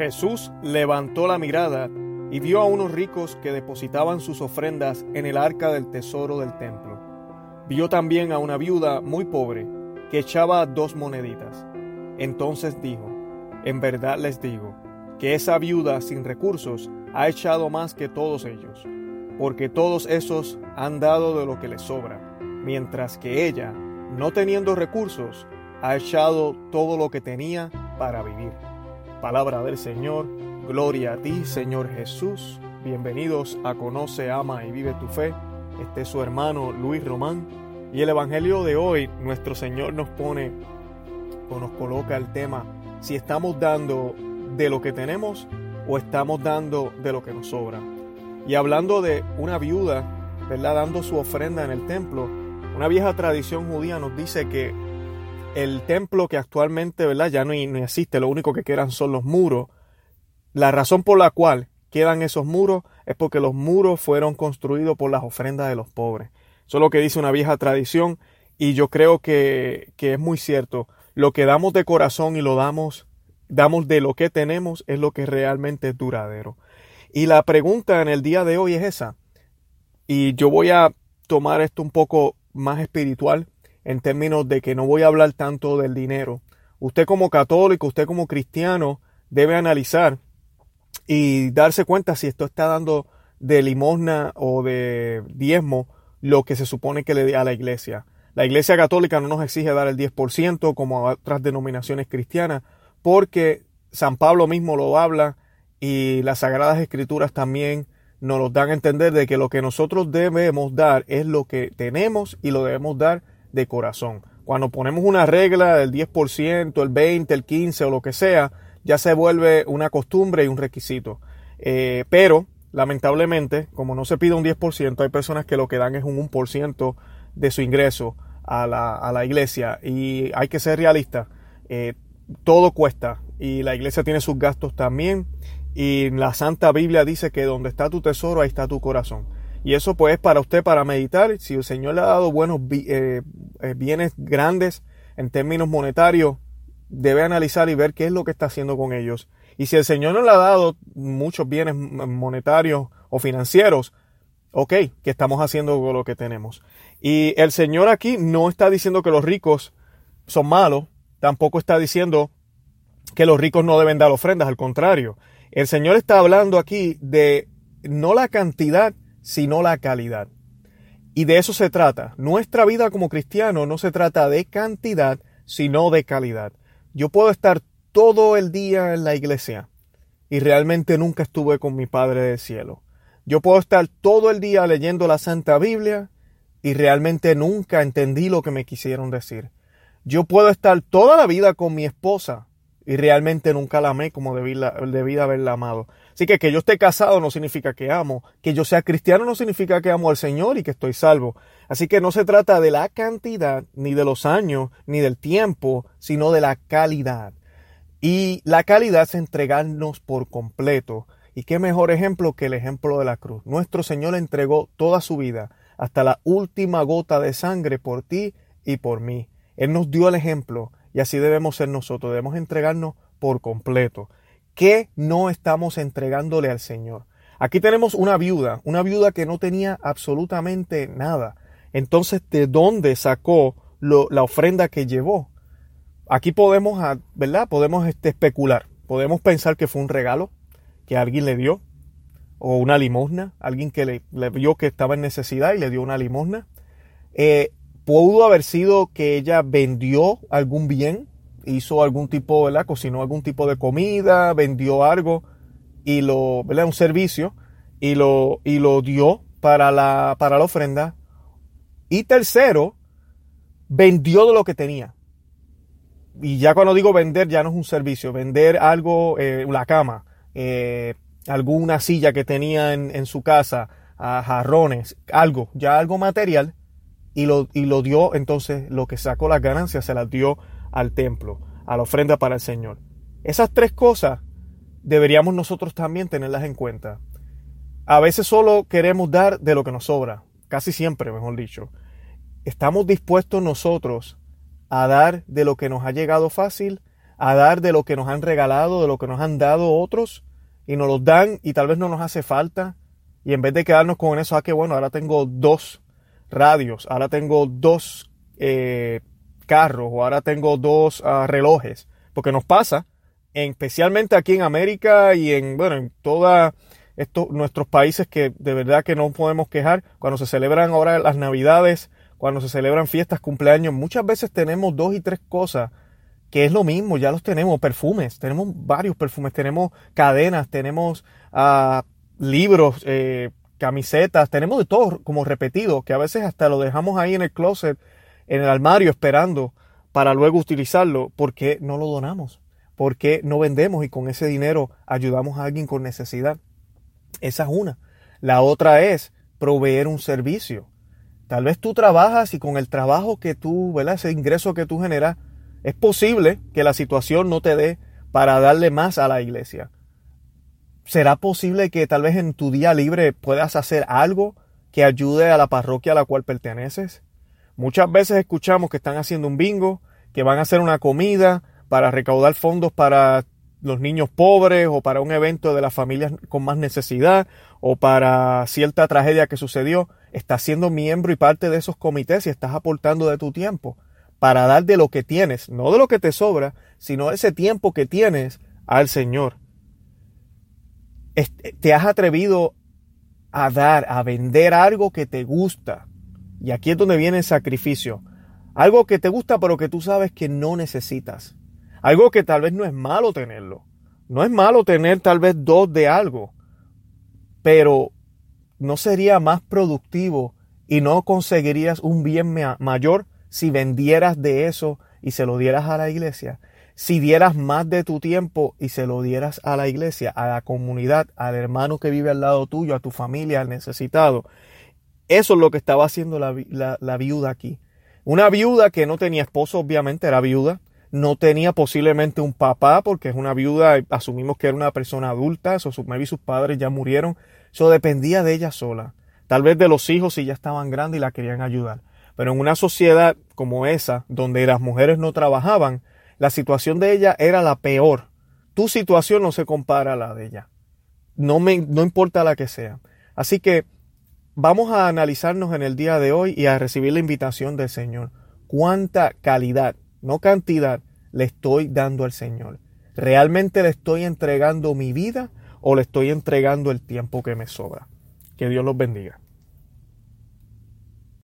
Jesús levantó la mirada y vio a unos ricos que depositaban sus ofrendas en el arca del tesoro del templo. Vio también a una viuda muy pobre que echaba dos moneditas. Entonces dijo, en verdad les digo, que esa viuda sin recursos ha echado más que todos ellos, porque todos esos han dado de lo que les sobra, mientras que ella, no teniendo recursos, ha echado todo lo que tenía para vivir. Palabra del Señor, gloria a ti, Señor Jesús. Bienvenidos a Conoce, Ama y Vive tu Fe. Este es su hermano Luis Román. Y el Evangelio de hoy, nuestro Señor nos pone o nos coloca el tema si estamos dando de lo que tenemos o estamos dando de lo que nos sobra. Y hablando de una viuda, ¿verdad? Dando su ofrenda en el templo, una vieja tradición judía nos dice que el templo que actualmente ¿verdad? ya no, existe, lo único que quedan son los muros. La razón por la cual quedan esos muros es porque los muros fueron construidos por las ofrendas de los pobres. Eso es lo que dice una vieja tradición y yo creo que, que es muy cierto. Lo que damos de corazón y lo damos, damos de lo que tenemos es lo que realmente es duradero. Y la pregunta en el día de hoy es esa. Y yo voy a tomar esto un poco más espiritual en términos de que no voy a hablar tanto del dinero. Usted como católico, usted como cristiano, debe analizar y darse cuenta si esto está dando de limosna o de diezmo lo que se supone que le dé a la iglesia. La iglesia católica no nos exige dar el 10% como a otras denominaciones cristianas, porque San Pablo mismo lo habla y las sagradas escrituras también nos lo dan a entender de que lo que nosotros debemos dar es lo que tenemos y lo debemos dar de corazón. Cuando ponemos una regla del 10%, el 20%, el 15% o lo que sea, ya se vuelve una costumbre y un requisito. Eh, pero, lamentablemente, como no se pide un 10%, hay personas que lo que dan es un 1% de su ingreso a la, iglesia. Y hay que ser realista. Eh, todo cuesta y la iglesia tiene sus gastos también. Y la Santa Biblia dice que donde está tu tesoro, ahí está tu corazón. Y eso pues para usted para meditar. Si el Señor le ha dado buenos eh, eh, bienes grandes en términos monetarios, debe analizar y ver qué es lo que está haciendo con ellos. Y si el Señor no le ha dado muchos bienes monetarios o financieros, ok, ¿qué estamos haciendo con lo que tenemos? Y el Señor aquí no está diciendo que los ricos son malos, tampoco está diciendo que los ricos no deben dar ofrendas, al contrario. El Señor está hablando aquí de no la cantidad, sino la calidad. Y de eso se trata. Nuestra vida como cristiano no se trata de cantidad, sino de calidad. Yo puedo estar todo el día en la iglesia y realmente nunca estuve con mi Padre del Cielo. Yo puedo estar todo el día leyendo la Santa Biblia y realmente nunca entendí lo que me quisieron decir. Yo puedo estar toda la vida con mi esposa y realmente nunca la amé como debí, debí haberla amado. Así que que yo esté casado no significa que amo, que yo sea cristiano no significa que amo al Señor y que estoy salvo. Así que no se trata de la cantidad, ni de los años, ni del tiempo, sino de la calidad. Y la calidad es entregarnos por completo. Y qué mejor ejemplo que el ejemplo de la cruz. Nuestro Señor entregó toda su vida, hasta la última gota de sangre por ti y por mí. Él nos dio el ejemplo y así debemos ser nosotros, debemos entregarnos por completo. ¿Qué no estamos entregándole al Señor? Aquí tenemos una viuda, una viuda que no tenía absolutamente nada. Entonces, ¿de dónde sacó la ofrenda que llevó? Aquí podemos, ah, ¿verdad? Podemos este, especular. Podemos pensar que fue un regalo que alguien le dio, o una limosna, alguien que le, vio que estaba en necesidad y le dio una limosna. Eh, Pudo haber sido que ella vendió algún bien, hizo algún tipo, ¿verdad? Cocinó algún tipo de comida, vendió algo y lo, ¿verdad? Un servicio y lo, y lo dio para la, para la ofrenda. Y tercero, vendió de lo que tenía. Y ya cuando digo vender, ya no es un servicio, vender algo, eh, la cama, eh, alguna silla que tenía en, en su casa, jarrones, algo, ya algo material y lo, y lo dio, entonces lo que sacó las ganancias se las dio al templo, a la ofrenda para el Señor. Esas tres cosas deberíamos nosotros también tenerlas en cuenta. A veces solo queremos dar de lo que nos sobra, casi siempre, mejor dicho. Estamos dispuestos nosotros a dar de lo que nos ha llegado fácil, a dar de lo que nos han regalado, de lo que nos han dado otros, y nos los dan y tal vez no nos hace falta. Y en vez de quedarnos con eso, ah, que bueno, ahora tengo dos radios, ahora tengo dos eh, carros o ahora tengo dos ah, relojes, porque nos pasa, especialmente aquí en América y en, bueno, en todos nuestros países que de verdad que no podemos quejar, cuando se celebran ahora las navidades, cuando se celebran fiestas, cumpleaños, muchas veces tenemos dos y tres cosas que es lo mismo, ya los tenemos, perfumes, tenemos varios perfumes, tenemos cadenas, tenemos uh, libros, eh, camisetas, tenemos de todo como repetido, que a veces hasta lo dejamos ahí en el closet, en el armario esperando para luego utilizarlo. ¿Por qué no lo donamos? ¿Por qué no vendemos y con ese dinero ayudamos a alguien con necesidad? Esa es una. La otra es proveer un servicio. Tal vez tú trabajas y con el trabajo que tú, ¿verdad? Ese ingreso que tú generas, es posible que la situación no te dé para darle más a la iglesia. ¿Será posible que tal vez en tu día libre puedas hacer algo que ayude a la parroquia a la cual perteneces? Muchas veces escuchamos que están haciendo un bingo, que van a hacer una comida para recaudar fondos para los niños pobres o para un evento de las familias con más necesidad o para cierta tragedia que sucedió. Estás siendo miembro y parte de esos comités y estás aportando de tu tiempo para dar de lo que tienes, no de lo que te sobra, sino ese tiempo que tienes al Señor. Te has atrevido a dar, a vender algo que te gusta. Y aquí es donde viene el sacrificio. Algo que te gusta pero que tú sabes que no necesitas. Algo que tal vez no es malo tenerlo. No es malo tener tal vez dos de algo. Pero no sería más productivo y no conseguirías un bien mayor si vendieras de eso y se lo dieras a la iglesia, si dieras más de tu tiempo y se lo dieras a la iglesia, a la comunidad, al hermano que vive al lado tuyo, a tu familia, al necesitado. Eso es lo que estaba haciendo la, viuda aquí. Una viuda que no tenía esposo, obviamente era viuda, no tenía posiblemente un papá, porque es una viuda, asumimos que era una persona adulta, eso, maybe sus padres ya murieron, eso dependía de ella sola. Tal vez de los hijos si ya estaban grandes y la querían ayudar. Pero en una sociedad como esa, donde las mujeres no trabajaban, la situación de ella era la peor. Tu situación no se compara a la de ella. No, me, no importa la que sea. Así que vamos a analizarnos en el día de hoy y a recibir la invitación del Señor. ¿Cuánta calidad, no cantidad, le estoy dando al Señor? ¿Realmente le estoy entregando mi vida o le estoy entregando el tiempo que me sobra? Que Dios los bendiga.